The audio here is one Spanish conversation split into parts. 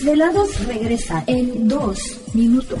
Desvelados regresa en 2 minutos.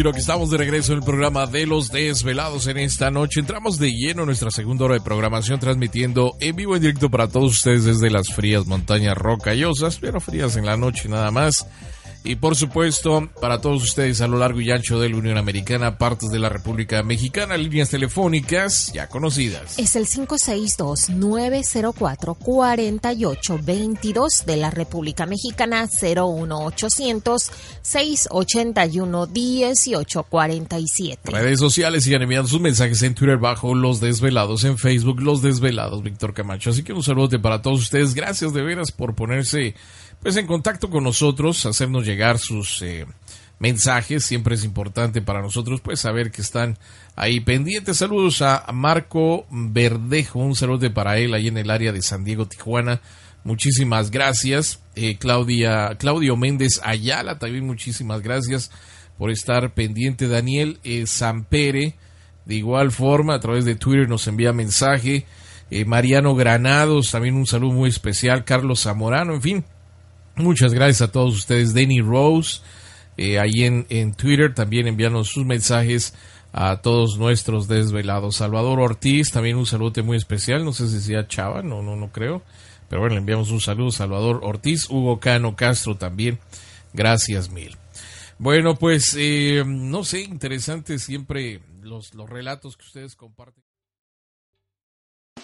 Quiero que estamos de regreso en el programa de los desvelados en esta noche. Entramos de lleno en nuestra segunda hora de programación, transmitiendo en vivo en directo para todos ustedes desde las frías montañas rocallosas, pero frías en la noche nada más. Y por supuesto, para todos ustedes a lo largo y ancho de la Unión Americana, partes de la República Mexicana, líneas telefónicas ya conocidas. Es el 562-904-4822 de la República Mexicana, 01800-681-1847. Redes sociales sigan enviando sus mensajes en Twitter bajo Los Desvelados, en Facebook Los Desvelados, Víctor Camacho. Así que un saludo para todos ustedes. Gracias de veras por ponerse pues en contacto con nosotros, hacernos llegar sus eh, mensajes. Siempre es importante para nosotros pues saber que están ahí pendientes. Saludos a Marco Verdejo, un saludo para él ahí en el área de San Diego, Tijuana. Muchísimas gracias. Eh, Claudia, Claudio Méndez Ayala, también muchísimas gracias por estar pendiente. Daniel eh, Sampere, de igual forma, a través de Twitter nos envía mensaje. Eh, Mariano Granados, también un saludo muy especial. Carlos Zamorano, en fin, Muchas gracias a todos ustedes. Danny Rose, eh, ahí en, en, Twitter, también enviando sus mensajes a todos nuestros desvelados. Salvador Ortiz, también un saludo muy especial. No sé si sea Chava, no, no, no creo. Pero bueno, le enviamos un saludo. Salvador Ortiz, Hugo Cano Castro también. Gracias mil. Bueno, pues eh, no sé, interesante siempre los, los relatos que ustedes comparten.